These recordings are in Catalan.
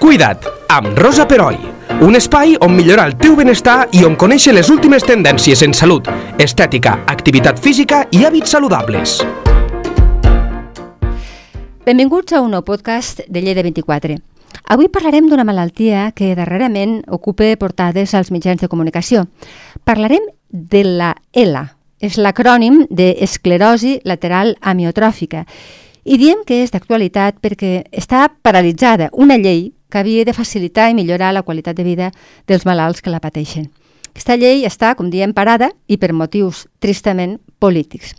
Cuida't, amb Rosa Peroi. Un espai on millorar el teu benestar i on conèixer les últimes tendències en salut, estètica, activitat física i hàbits saludables. Benvinguts a un nou podcast de Lleida 24. Avui parlarem d'una malaltia que darrerament ocupa portades als mitjans de comunicació. Parlarem de la ELA, és l'acrònim d'esclerosi lateral amiotròfica. I diem que és d'actualitat perquè està paralitzada una llei que havia de facilitar i millorar la qualitat de vida dels malalts que la pateixen. Aquesta llei està, com diem, parada i per motius tristament polítics.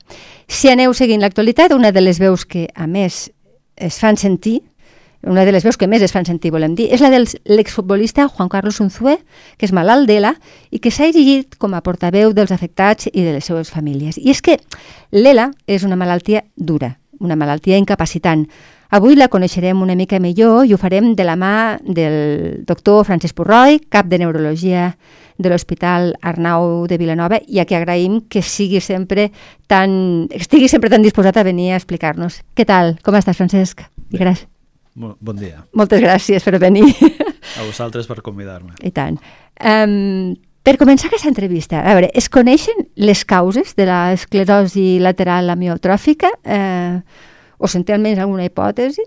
Si aneu seguint l'actualitat, una de les veus que, a més, es fan sentir, una de les veus que més es fan sentir, volem dir, és la de l'exfutbolista Juan Carlos Unzué, que és malalt d'ELA i que s'ha erigit com a portaveu dels afectats i de les seves famílies. I és que l'ELA és una malaltia dura, una malaltia incapacitant. Avui la coneixerem una mica millor i ho farem de la mà del doctor Francesc Purroi, cap de Neurologia de l'Hospital Arnau de Vilanova i a qui agraïm que sigui sempre tan, estigui sempre tan disposat a venir a explicar-nos. Què tal? Com estàs, Francesc? I gràcies. Bon dia. Moltes gràcies per venir. A vosaltres per convidar-me. I tant. Um, per començar aquesta entrevista, a veure, es coneixen les causes de l'esclerosi lateral amiotròfica? Eh, o sentir almenys alguna hipòtesi?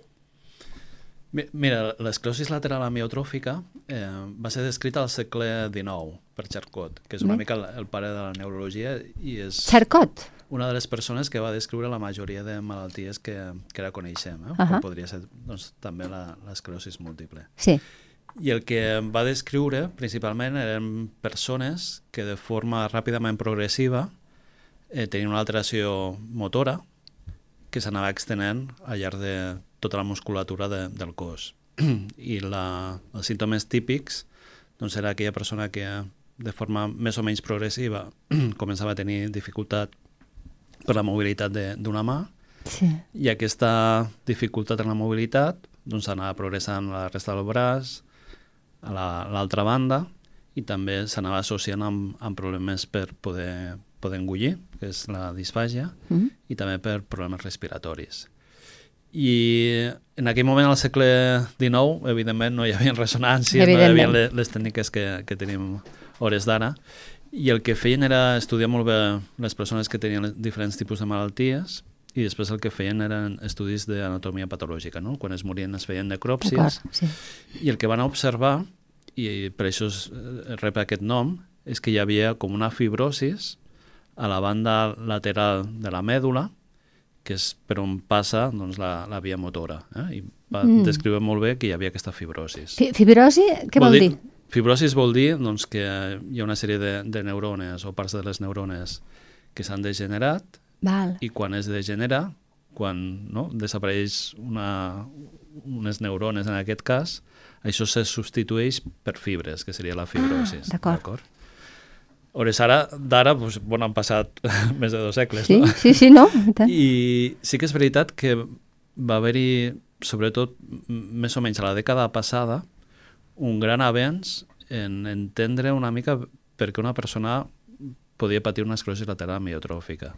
Mira, l'esclerosi lateral amiotròfica eh, va ser descrita al segle XIX per Charcot, que és una Bé. mica el, el pare de la neurologia i és... Charcot? Una de les persones que va descriure la majoria de malalties que, que ara coneixem, eh? Uh -huh. com podria ser doncs, també l'esclerosi múltiple. Sí. I el que va descriure principalment eren persones que de forma ràpidament progressiva eh, tenien una alteració motora, que s'anava extenent al llarg de tota la musculatura de, del cos. I la, els símptomes típics doncs era aquella persona que de forma més o menys progressiva començava a tenir dificultat per la mobilitat d'una mà sí. i aquesta dificultat en la mobilitat doncs anava progressant a la resta del braç, a l'altra la, banda i també s'anava associant amb, amb problemes per poder poder engullir, que és la disfàgia, mm -hmm. i també per problemes respiratoris. I en aquell moment, al segle XIX, evidentment no hi havia ressonància, no hi havia les, les tècniques que, que tenim hores d'ara, i el que feien era estudiar molt bé les persones que tenien diferents tipus de malalties, i després el que feien eren estudis d'anatomia patològica, no? Quan es morien es feien necròpsies, sí. i el que van observar, i per això es rep aquest nom, és que hi havia com una fibrosis a la banda lateral de la mèdula, que és per on passa doncs, la, la via motora. Eh? I va mm. descriure molt bé que hi havia aquesta fibrosis. Fi fibrosi, què vol, vol dir? dir? Fibrosis vol dir doncs, que hi ha una sèrie de, de neurones o parts de les neurones que s'han degenerat Val. i quan es degenera, quan no, desapareix una, unes neurones en aquest cas, això se substitueix per fibres, que seria la fibrosis. Ah, D'acord. Hores ara, d'ara, doncs, bueno, han passat més de dos segles, sí, no? Sí, sí, no? I sí que és veritat que va haver-hi, sobretot més o menys a la dècada passada, un gran avenç en entendre una mica per què una persona podia patir una esclerosi lateral amiotròfica.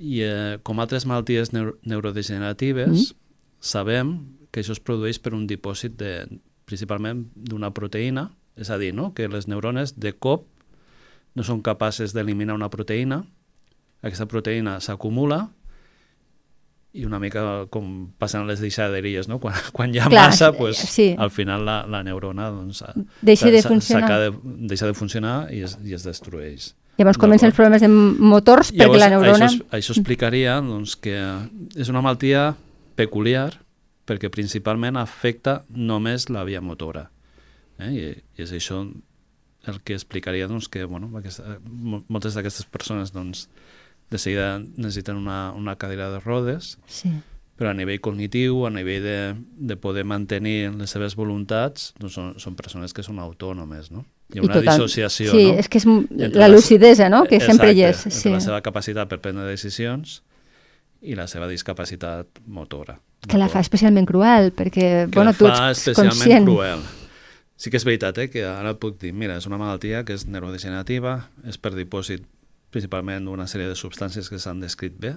I eh, com altres malalties neuro neurodegeneratives, mm. sabem que això es produeix per un dipòsit de, principalment d'una proteïna, és a dir, no? que les neurones de cop no són capaces d'eliminar una proteïna, aquesta proteïna s'acumula i una mica com passen les deixaderies, no? Quan, quan hi ha Clar, massa, pues, sí. al final la, la neurona doncs, deixa, de funcionar. De, deixa de funcionar i es, i es destrueix. Llavors comencen els problemes de motors Llavors, perquè la neurona... Això, això explicaria doncs, que és una malaltia peculiar perquè principalment afecta només la via motora. Eh? I, I és això el que explicaria doncs, que bueno, aquesta, moltes d'aquestes persones doncs, de seguida necessiten una, una cadira de rodes, sí. però a nivell cognitiu, a nivell de, de poder mantenir les seves voluntats, doncs són, són persones que són autònomes, no? Hi ha una total, dissociació, sí, no? és que és la lucidesa, no?, que exacte, sempre hi és. Sí. la seva capacitat per prendre decisions i la seva discapacitat motora. Que la fa especialment cruel, perquè, que bueno, tu ets conscient. Que la fa especialment cruel Sí que és veritat, eh, que ara puc dir, mira, és una malaltia que és neurodegenerativa, és per dipòsit principalment d'una sèrie de substàncies que s'han descrit bé,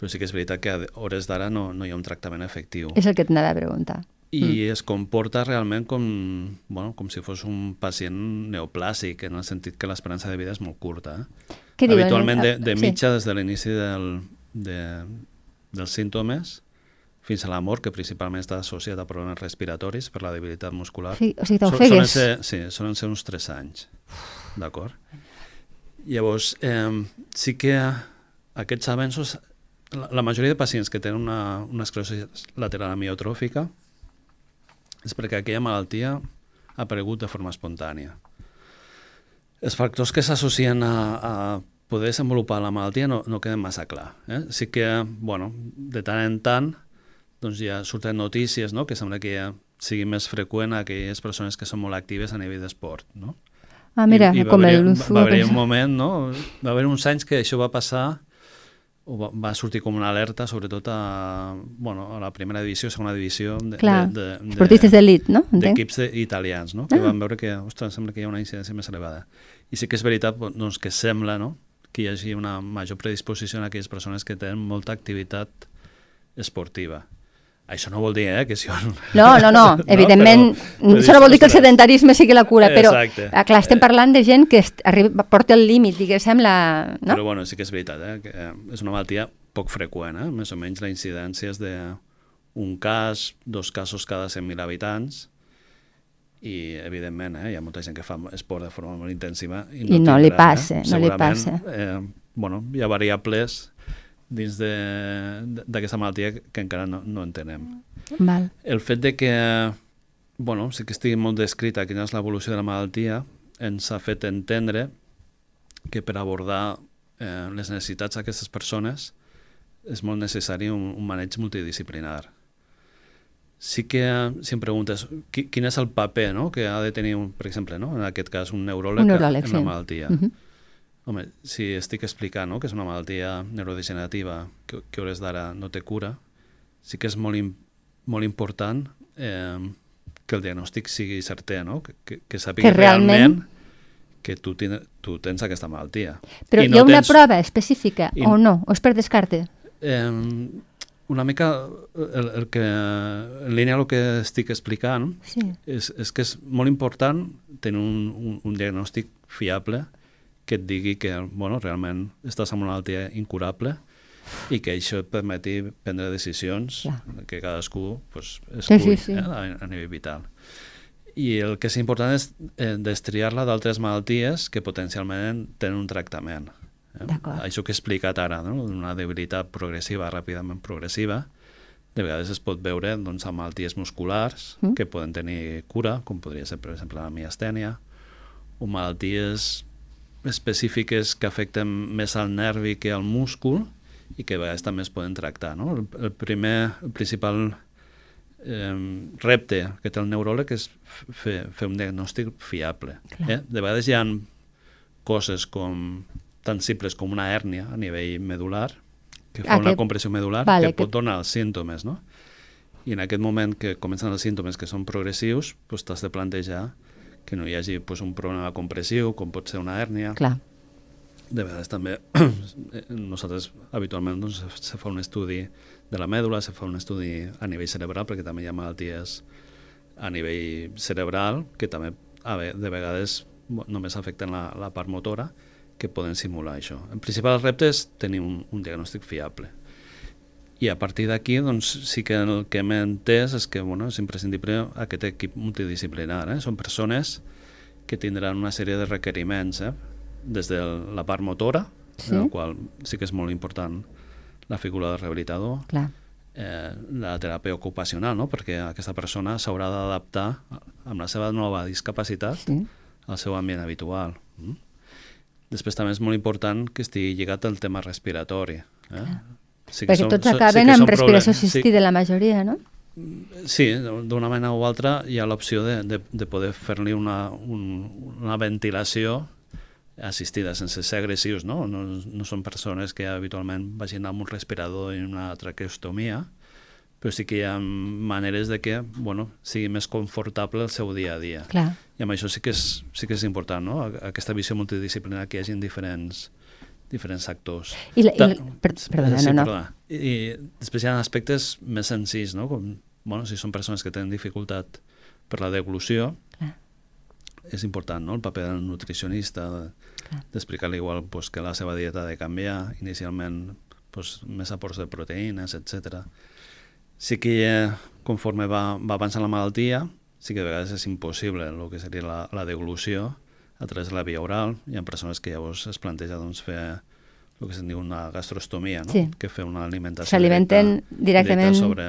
però sí que és veritat que a hores d'ara no, no hi ha un tractament efectiu. És el que t'anava a preguntar. i mm. es comporta realment com, bueno, com si fos un pacient neoplàsic, en el sentit que l'esperança de vida és molt curta. Eh? Què diuen? Habitualment, de, de Sí. mitja, des de l'inici del, de, dels símptomes fins a la mort, que principalment està associat a problemes respiratoris per la debilitat muscular. Sí, o sigui, t'ofegues. solen ser, sí, solen ser uns 3 anys. D'acord? Llavors, eh, sí que aquests avenços, la, la majoria de pacients que tenen una, una esclerosi lateral amiotròfica és perquè aquella malaltia ha aparegut de forma espontània. Els factors que s'associen a, a poder desenvolupar la malaltia no, no queden massa clar. Eh? Sí que, bueno, de tant en tant, doncs ja surten notícies, no?, que sembla que ja sigui més freqüent a aquelles persones que són molt actives a nivell d'esport, no? Ah, mira, I, i va com haver, el... va, va haver un moment, no? Va haver uns anys que això va passar o va, va sortir com una alerta, sobretot a, bueno, a la primera divisió, segona divisió de, Clar, de, de, esportistes d'elit, no? D'equips de, italians, no? que Ah. van veure que, ostres, sembla que hi ha una incidència més elevada. I sí que és veritat doncs, que sembla no? que hi hagi una major predisposició en aquelles persones que tenen molta activitat esportiva. Això no vol dir eh, que si on... No, no, no, evidentment, però- això no vol dir que el sedentarisme sigui la cura, però Exacte. ah, clar, estem parlant de gent que arriba, porta el límit, diguéssim, la... No? Però bueno, sí que és veritat, eh? que eh, és una malaltia poc freqüent, eh? més o menys la incidència és de un cas, dos casos cada 100.000 habitants, i evidentment eh, hi ha molta gent que fa esport de forma molt intensiva i I no li passa, no li passa. Eh, bueno, hi ha variables dins de- d'aquesta malaltia que encara no, no entenem. Val. El fet de que, bueno, sí que estigui molt descrita quina és l'evolució de la malaltia, ens ha fet entendre que per abordar eh, les necessitats d'aquestes persones és molt necessari un, un maneig multidisciplinar. Sí que, si em preguntes, qui, quin és el paper no? que ha de tenir, un, per exemple, no? en aquest cas un neuròleg, Un neuròleg, en sí. la malaltia. Mhm. Home, si estic explicant no? que és una malaltia neurodegenerativa que, que hores d'ara no té cura, sí que és molt, molt important eh, que el diagnòstic sigui certer, no? que, que, que sàpiga Que realment- realment que tu, ten, tu tens aquesta malaltia. Però I hi ha una tens- prova específica I- o no? O és per descarte? Eh, una mica el, el que, en línia el que estic explicant Sí. és, és que és molt important tenir un, un, un diagnòstic fiable que et digui que bueno, realment estàs amb una malaltia incurable i que això et permeti prendre decisions Clar. que cadascú pues, Sí, escull sí, sí. Eh, a, a nivell vital. I el que és important és eh, destriar-la d'altres malalties que potencialment tenen un tractament. Eh? Això que he explicat ara, no? una debilitat progressiva, ràpidament progressiva, de vegades es pot veure doncs, amb malalties musculars mm. que poden tenir cura, com podria ser, per exemple, la miastènia, o malalties específiques que afecten més al nervi que al múscul i que a vegades també es poden tractar. No? El, el primer, el principal eh, repte que té el neuròleg és fer, fer un diagnòstic fiable. Clar. Eh? De vegades hi ha coses com tan simples com una hèrnia a nivell medular, que fa Ah, una que- compressió medular, vale, que que- pot donar els símptomes, no? I en aquest moment que comencen els símptomes que són progressius, doncs t'has de plantejar que no hi hagi doncs, un problema compressiu, com pot ser una hèrnia. Clar. De vegades també nosaltres habitualment doncs, se fa un estudi de la mèdula, se fa un estudi a nivell cerebral, perquè també hi ha malalties a nivell cerebral que també a ve, de vegades només afecten la, la part motora que poden simular això. El principal repte és tenir un, un diagnòstic fiable. I a partir d'aquí, doncs, sí que el que hem entès és que bueno, és imprescindible aquest equip multidisciplinar. Eh? Són persones que tindran una sèrie de requeriments, eh? des de la part motora, Sí. en el qual sí que és molt important la figura del rehabilitador, Clar. eh, la teràpia ocupacional, no? perquè aquesta persona s'haurà d'adaptar amb la seva nova discapacitat Sí. al seu ambient habitual. Mm? Després també és molt important que estigui lligat al tema respiratori. Eh? Sí Perquè són- tots acaben que amb respiració assistida, la majoria, no? Sí, sí d'una manera o altra hi ha l'opció de, de, de poder fer-li una, un, una ventilació assistida, sense ser agressius, no? no? No són persones que habitualment vagin amb un respirador i una traqueostomia, però sí que hi ha maneres de que bueno, sigui més confortable el seu dia a dia. Clar. I amb això sí que és, sí que és important, no? Aquesta visió multidisciplinar que hi hagi diferents, diferents actors. I la- i la- per- perdona, sí, no, no. Perdona. I, I després hi ha aspectes més senzills, no? Com bueno, si són persones que tenen dificultat per la deglució, Clar. és important no? el paper del nutricionista, de- d'explicar-li igual pues, que la seva dieta ha de canviar, inicialment pues, més aports de proteïnes, etc. Sí que eh, conforme va, va avançant la malaltia, sí que a vegades és impossible el que seria la, la deglució a través de la via oral. Hi ha persones que llavors es planteja doncs, fer el que se'n diu una gastrostomia, no? Sí. que fer una alimentació S'alimenten directa, directament directa sobre,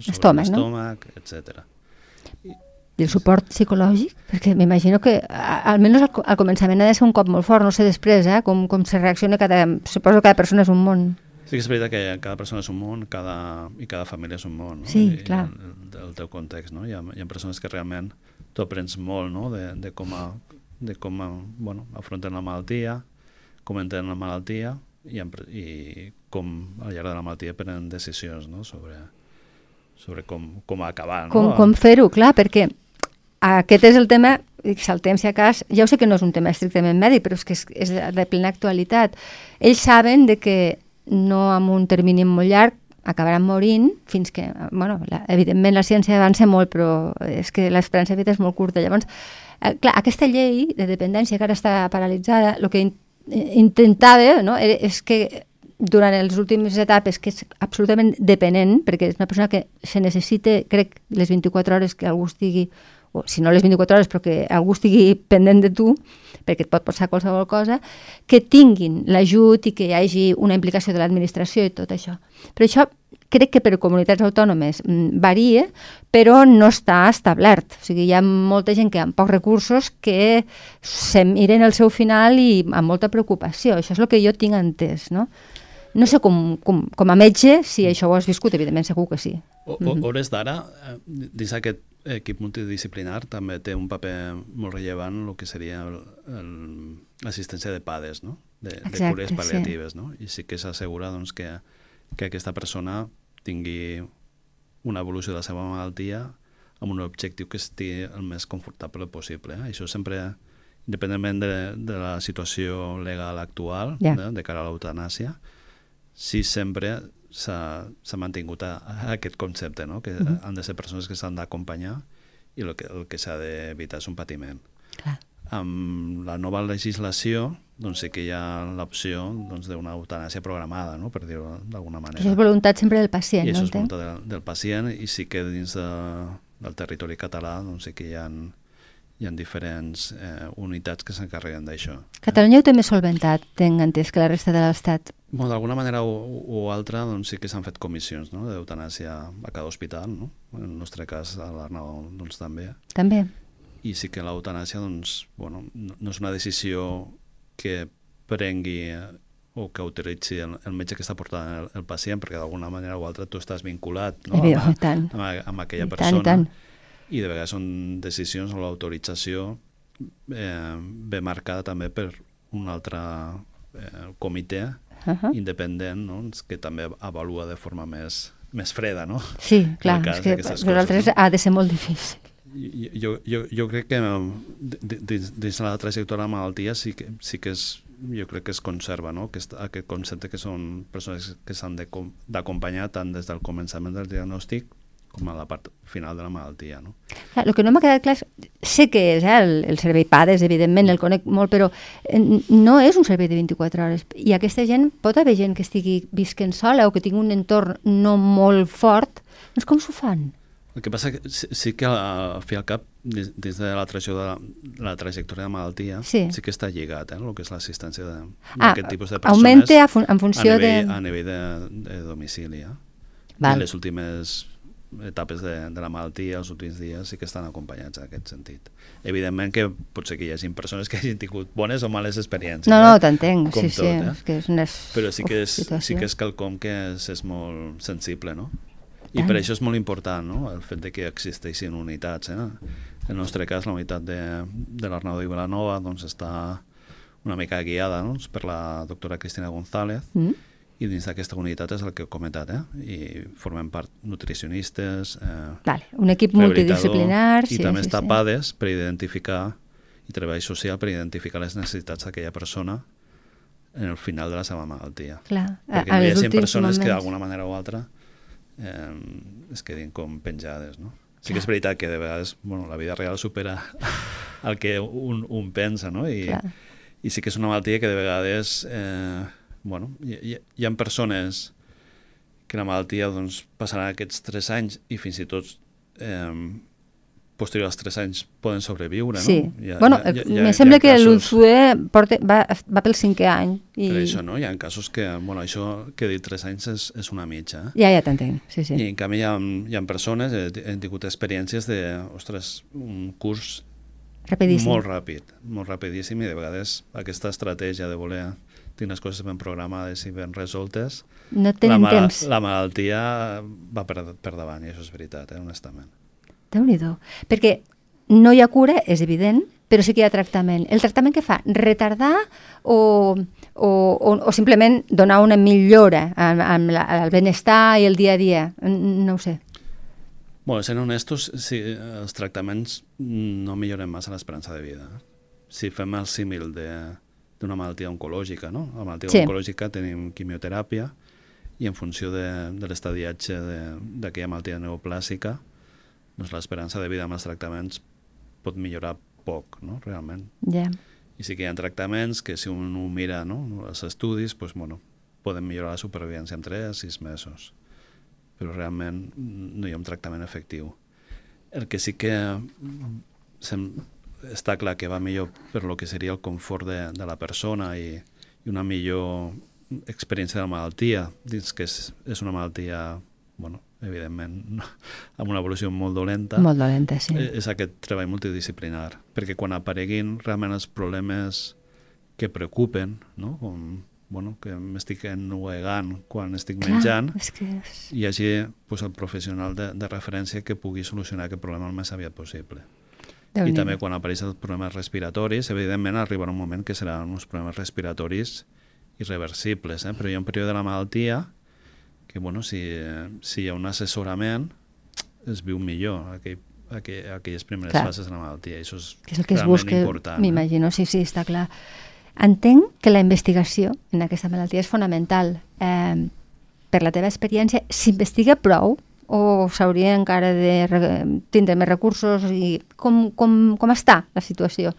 sobre l'estómac, no? etc. I el suport psicològic? Perquè m'imagino que, a- almenys al, al començament ha de ser un cop molt fort, no sé després, eh? com, com se reacciona cada... Suposo que cada persona és un món. Sí que és veritat que cada persona és un món cada, i cada família és un món. No? Sí, I, clar. El, el teu context, no? Hi ha, hi ha persones que realment tu aprens molt no? de, de com, a, de com a, bueno, afronten la malaltia, com entenen la malaltia i, i com al llarg de la malaltia prenen decisions no? sobre, sobre com, com acabar. Com, no? com fer-ho, clar, perquè aquest és el tema, saltem si a cas, ja ho sé que no és un tema estrictament mèdic, però és que és, és de plena actualitat. Ells saben de que no amb un termini molt llarg acabaran morint fins que, bueno, la, evidentment la ciència avança molt, però és que l'esperança de vida és molt curta. Llavors, eh, clar, aquesta llei de dependència que ara està paralitzada, el que in, eh, intentava no, era, és que durant les últimes etapes, que és absolutament dependent, perquè és una persona que se necessita, crec, les 24 hores que algú estigui, o si no les 24 hores, però que algú estigui pendent de tu, perquè et pot passar qualsevol cosa, que tinguin l'ajut i que hi hagi una implicació de l'administració i tot això. Però això crec que per comunitats autònomes mm, varia, però no està establert. O sigui, hi ha molta gent que amb pocs recursos que se miren el seu final i amb molta preocupació. Això és el que jo tinc entès, no? No sé com, com, com a metge si això ho has viscut, evidentment segur que sí. O, o, hores d'ara, eh, dins aquest equip multidisciplinar també té un paper molt rellevant el que seria l'assistència de PADES, no? de, de Exacte, cures sí. pal·liatives. No? I sí que s'assegura doncs, que, que aquesta persona tingui una evolució de la seva malaltia amb un objectiu que estigui el més confortable possible. Eh? Això sempre, independentment de, de la situació legal actual, Ja. eh, de cara a l'eutanàsia, sí sempre s'ha mantingut a, a aquest concepte, no? que uh -huh. han de ser persones que s'han d'acompanyar i el que, el que s'ha d'evitar és un patiment. Clar. Amb la nova legislació doncs sí que hi ha l'opció doncs, d'una eutanàsia programada, no? per dir-ho d'alguna manera. Això és voluntat sempre del pacient, I no això és voluntat del, del pacient i sí que dins de, del territori català doncs sí que hi ha, hi ha diferents eh, unitats que s'encarreguen d'això. Catalunya ho té més solventat, tenc entès, que la resta de l'Estat. Bueno, D'alguna manera o, o altra doncs, sí que s'han fet comissions no? d'eutanàsia a cada hospital, no? en el nostre cas a l'Arnau doncs, també. També. I sí que l'eutanàsia doncs, bueno, no, és una decisió que prengui eh, o que autoritzi el, el metge que està portant el, el pacient, perquè d'alguna manera o altra tu estàs vinculat no? Evident, amb, tant. amb, a- amb aquella I tant, i persona tant. I de vegades són decisions o l'autorització eh, ve marcada també per un altre eh, comitè Uh -huh. independent no? que també avalua de forma més, més freda, no? Sí, clar, és que per nosaltres no? ha de ser molt difícil. Jo, jo, jo crec que di- dins, dins la trajectòria de la malaltia sí que, sí que és, jo crec que es conserva no? aquest, aquest concepte que són persones que s'han d'acompanyar tant des del començament del diagnòstic com a la part final de la malaltia. No? Clar, el que no m'ha quedat clar és, sé que és eh, el, el servei PADES, evidentment, el conec molt, però eh, no és un servei de 24 hores. I aquesta gent, pot haver gent que estigui visquent sola o que tingui un entorn no molt fort, doncs com s'ho fan? El que passa que sí, sí que al fi al cap, dins, dins de la, trajectòria, de la trajectòria de malaltia, Sí. sí que està lligat, eh, el que és l'assistència de- Ah, d'aquest tipus de persones. augmenta a fun- en funció a nivell, de- A nivell de, de domicili, eh? Val. En les últimes etapes de, de la malaltia, els últims dies, sí que estan acompanyats en aquest sentit. Evidentment que pot ser que hi hagi persones que hagin tingut bones o males experiències. No, no, eh? t'entenc, sí, sí, tot, eh? és que és una Però sí que és, situació. sí que és quelcom que és, és molt sensible, no? I Tant. per això és molt important, no?, el fet de que existeixin unitats, eh? En el nostre cas, la unitat de, de l'Arnau de Vilanova doncs, està una mica guiada no? per la doctora Cristina González Mm? I dins d'aquesta unitat és el que he comentat, eh? I formem part nutricionistes, eh, Vale, un equip multidisciplinar... i sí, també sí, està sí. PADES per identificar i treball social per identificar les necessitats d'aquella persona en el final de la seva malaltia. Clar, a, Perquè a no hi últims persones que moments. d'alguna manera o altra eh, es quedin com penjades, no? Sí que és veritat que de vegades bueno, la vida real supera el que un, un pensa, no? I, Clar. i sí que és una malaltia que de vegades eh, bueno, hi, hi, hi ha persones que la malaltia doncs, passarà aquests 3 anys i fins i tot eh, posterior als 3 anys poden sobreviure, Sí. no? Ha- bueno, hi ha- hi ha- me sembla que casos- l'Ulsue va, va pel cinquè any. I... Per això, no? Hi ha casos que, bueno, això que he dit 3 anys és, és una mitja? Ja, ja t'entenc, sí, sí. I en canvi hi ha, hi ha persones, he, he tingut experiències de, ostres, un curs Rapidíssim. molt ràpid, molt rapidíssim i de vegades aquesta estratègia de voler tenir les coses ben programades i ben resoltes, No la, tenen mala- temps. la malaltia va per, per davant, i això és veritat, eh, honestament. déu nhi Perquè no hi ha cura, és evident, però sí que hi ha tractament. El tractament què fa? Retardar o, o, o, o simplement donar una millora amb, la, al benestar i el dia a dia? No ho sé. Bueno, sent honestos, sí, els tractaments no milloren massa l'esperança de vida. Si fem el símil de- d'una malaltia oncològica, no? A la malaltia Sí. oncològica tenim quimioteràpia i en funció de, de l'estadiatge d'aquella malaltia neoplàsica, doncs l'esperança de vida amb els tractaments pot millorar poc, no? Realment. Ja. I sí que hi ha tractaments que si un ho mira, no? Els estudis, doncs, bueno, poden millorar la supervivència en 3 a 6 mesos. Però realment no hi ha un tractament efectiu. El que sí que sem, està clar que va millor per lo que seria el confort de, de la persona i, i una millor experiència de la malaltia, dins que és, és una malaltia, bueno, evidentment, no, amb una evolució molt dolenta, Molt dolenta, sí. eh, és aquest treball multidisciplinar, perquè quan apareguin realment els problemes que preocupen, no? com bueno, que m'estic ennuegant quan estic Clar, menjant, és que és... hi hagi pues, el professional de, de referència que pugui solucionar aquest problema el més aviat possible. I també quan apareixen els problemes respiratoris, evidentment arribarà un moment que seran uns problemes respiratoris irreversibles, eh? però hi ha un període de la malaltia que, bueno, si, eh, si hi ha un assessorament, es viu millor aquell, aquell, aquelles primeres Clar. fases de la malaltia, això és, que és el que es busca, important. eh? m'imagino, sí, sí, està clar. Entenc que la investigació en aquesta malaltia és fonamental. Eh, per la teva experiència, s'investiga prou o s'hauria encara de re tindre més recursos i com, com, com està la situació?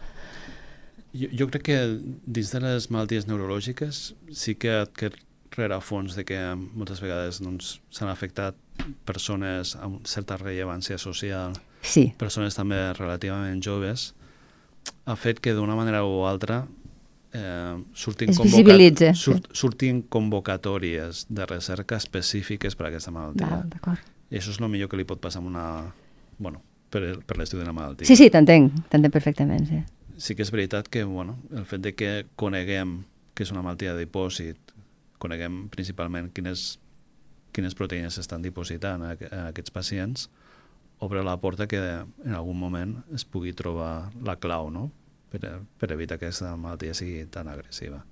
Jo, jo crec que dins de les malalties neurològiques sí que aquest rerefons de que moltes vegades doncs, s'han afectat persones amb certa rellevància social, Sí, persones també relativament joves, ha fet que d'una manera o altra eh, surtin, sí. surt, surtin convocatòries de recerca específiques per a aquesta malaltia. val. I això és el millor que li pot passar a una... Bueno, per, per l'estudi de la malaltia. Sí, sí, t'entenc, t'entenc perfectament, sí. sí que és veritat que bueno, el fet de que coneguem que és una malaltia de dipòsit, coneguem principalment quines, quines proteïnes s'estan dipositant aqu- en aquests pacients, obre la porta que en algun moment es pugui trobar la clau no? per, per evitar que aquesta malaltia sigui tan agressiva.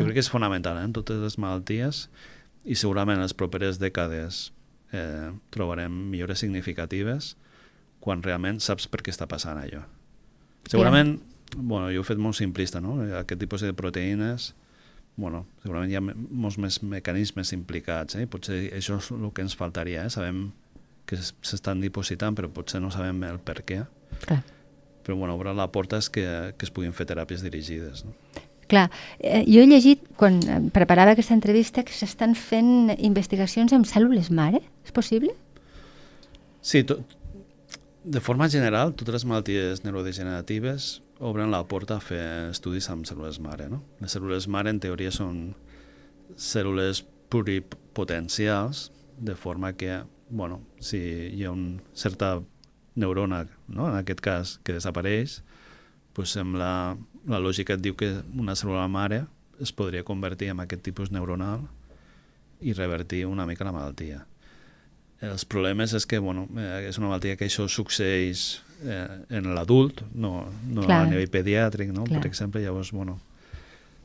Jo crec que és fonamental eh, en totes les malalties i segurament en les properes dècades eh, trobarem millores significatives quan realment saps per què està passant allò. Segurament, bueno, jo ho he fet molt simplista, no? Aquest tipus de proteïnes, bueno, segurament hi ha molts més mecanismes implicats, eh? Potser això és el que ens faltaria, eh? Sabem que s'estan dipositant, però potser no sabem el per què. Clar. Però, bueno, obre la porta és que, que es puguin fer teràpies dirigides, no? Clar, eh, jo he llegit, quan eh, preparava aquesta entrevista, que s'estan fent investigacions amb cèl·lules mare. És possible? Sí, to, de forma general, totes les malalties neurodegeneratives obren la porta a fer estudis amb cèl·lules mare. No? Les cèl·lules mare, en teoria, són cèl·lules pluripotencials, de forma que, bueno, si hi ha una certa neurona, no? en aquest cas, que desapareix, pues sembla, la lògica et diu que una cèl·lula mare es podria convertir en aquest tipus neuronal i revertir una mica la malaltia. Els problemes és que bueno, eh, és una malaltia que això succeeix eh, en l'adult, no, no Clar. a nivell pediàtric, no? Clar. per exemple, llavors, bueno,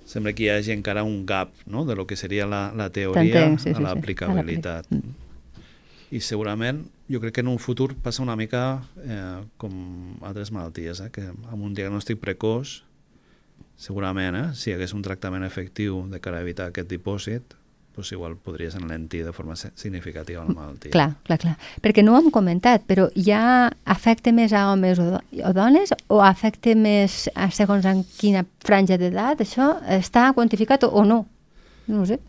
sembla que hi hagi encara un gap no? de lo que seria la, la teoria sí, sí, a sí, l'aplicabilitat. a l'aplic- I segurament, jo crec que en un futur passa una mica eh, com altres malalties, eh? que amb un diagnòstic precoç, segurament, eh, si hi hagués un tractament efectiu de cara a evitar aquest dipòsit, pues igual podries enlentir de forma si- significativa la malaltia. Clar, clar, clar. Perquè no ho hem comentat, però ja afecta més a homes o, o dones o afecta més a segons en quina franja d'edat? Això està quantificat o, no? No sé.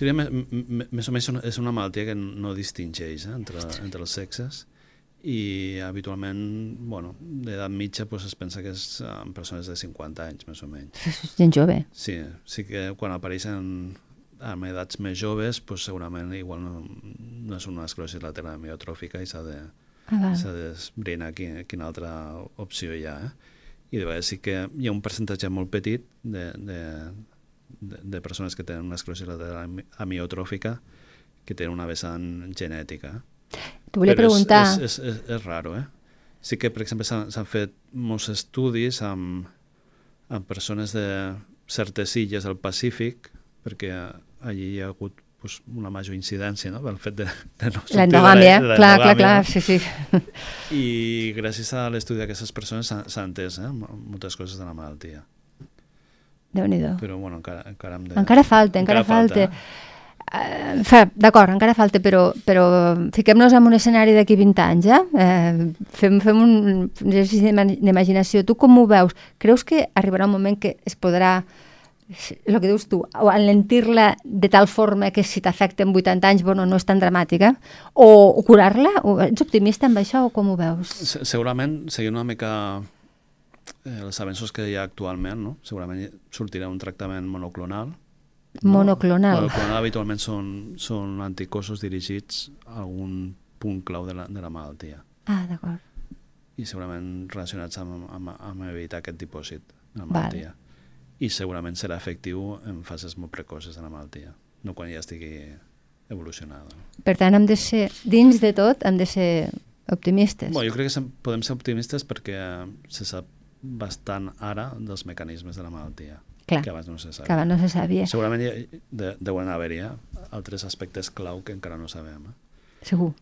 Diria, més o menys és una malaltia que no distingeix eh, entre, entre els sexes i habitualment, bueno, d'edat mitja pues, es pensa que és en persones de 50 anys, més o menys. És gent jove. Sí, sí que quan apareixen amb edats més joves, pues, segurament igual no, no és una esclerosi lateral amiotròfica i s'ha de, Ah, s'ha d'esbrinar quina, quina altra opció hi ha. Eh? I de vegades sí que hi ha un percentatge molt petit de, de, de, de persones que tenen una esclerosi lateral ami- amiotròfica que tenen una vessant genètica. T'ho volia Però preguntar. És, és, és, és raro, eh? Sí que, per exemple, s'han fet molts estudis amb, amb persones de certes illes del Pacífic, perquè allí hi ha hagut pues, una major incidència no? pel fet de, de no sortir de L'endogàmia, de clar, clar, clar, sí, sí. I gràcies a l'estudi d'aquestes persones s'ha entès eh? mo- moltes coses de la malaltia. Déu-n'hi-do. Però, bueno, encara, encara hem de... Encara falta, encara, falta. eh? Eh, fa- D'acord, encara falta, però, però fiquem-nos en un escenari d'aquí 20 anys, eh? eh fem, fem un exercici d'ima- d'imaginació. Tu com ho veus? Creus que arribarà un moment que es podrà, el que dius tu, o enlentir-la de tal forma que si t'afecta en 80 anys, bueno, no és tan dramàtica? O, curar-la? O, ets optimista amb això o com ho veus? Se- Segurament, seguint una mica eh, els avenços que hi ha actualment, no? segurament sortirà un tractament monoclonal. Monoclonal. Monoclonal habitualment són, són anticossos dirigits a algun punt clau de la, de la malaltia Ah, d'acord. i segurament relacionats amb, amb, amb evitar aquest dipòsit de la Val. malaltia. I segurament serà efectiu en fases molt precoces de la malaltia, no quan ja estigui evolucionada. Per tant, hem de ser, dins de tot, hem de ser optimistes. Bueno, jo crec que podem ser optimistes perquè se sap bastant ara dels mecanismes de la malaltia, Clar, que abans no se sabia. que abans no se sabia. Segurament de, deuen haver-hi eh, altres aspectes clau que encara no sabem, eh? Segur.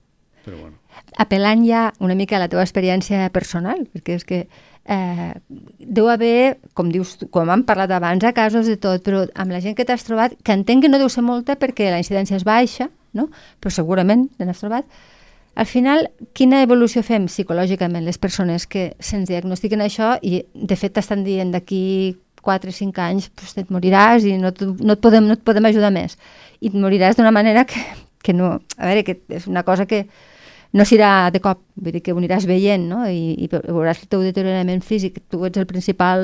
però bueno. apel·lant ja una mica a la teva experiència personal, perquè és que eh, deu haver, com dius, com hem parlat abans, a casos de tot, però amb la gent que t'has trobat, que entenc que no deu ser molta perquè la incidència és baixa, no? però segurament te n'has trobat, al final, quina evolució fem psicològicament les persones que se'ns diagnostiquen això i de fet t'estan dient d'aquí 4 o 5 anys pues, et moriràs i no, no, et podem, no et podem ajudar més. I et moriràs d'una manera que, que no... A veure, que és una cosa que no serà de cop, vull dir que ho aniràs veient, no? I, i veuràs el teu deteriorament físic, tu ets el principal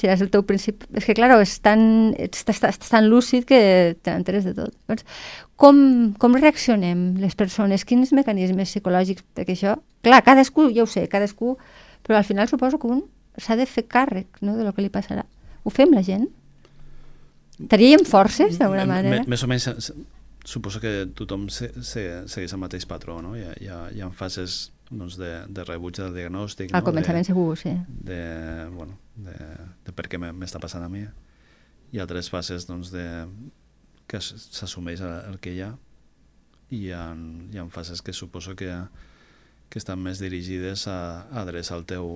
seràs el teu principi... És que, clar, és tan, ets, estàs, estàs tan lúcid que te n'enteres de tot. Llavors, com, com reaccionem les persones? Quins mecanismes psicològics? Perquè això, clar, cadascú, ja ho sé, cadascú, però al final suposo que un s'ha de fer càrrec no, de lo que li passarà. Ho fem la gent? Teníem forces, d'alguna M- manera? m- Més o menys, suposo que tothom se, se, segueix el mateix patró, no? Hi ha, hi ha, hi ha fases doncs, de, de rebuig del diagnòstic, Al no? començament de, segur, sí. de, bueno, de, de per què m'e- m'està passant a mi i altres fases doncs, de, que s'assumeix el, que hi ha i hi ha, hi ha fases que suposo que, que estan més dirigides a, a adreçar el teu,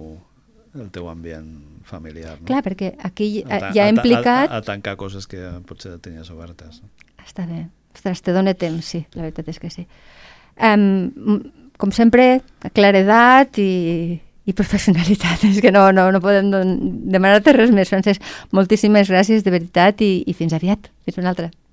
el teu ambient familiar. No? Clar, perquè aquí A ta- ja ha implicat... A, a, a tancar coses que potser tenies obertes. Està bé. Ostres, te dona temps, sí, la veritat és que sí. Um, com sempre, claredat i, i professionalitat. És que no, no, no podem demanar-te res més, Francesc. Moltíssimes gràcies, de veritat, i, i fins aviat. Fins una altra.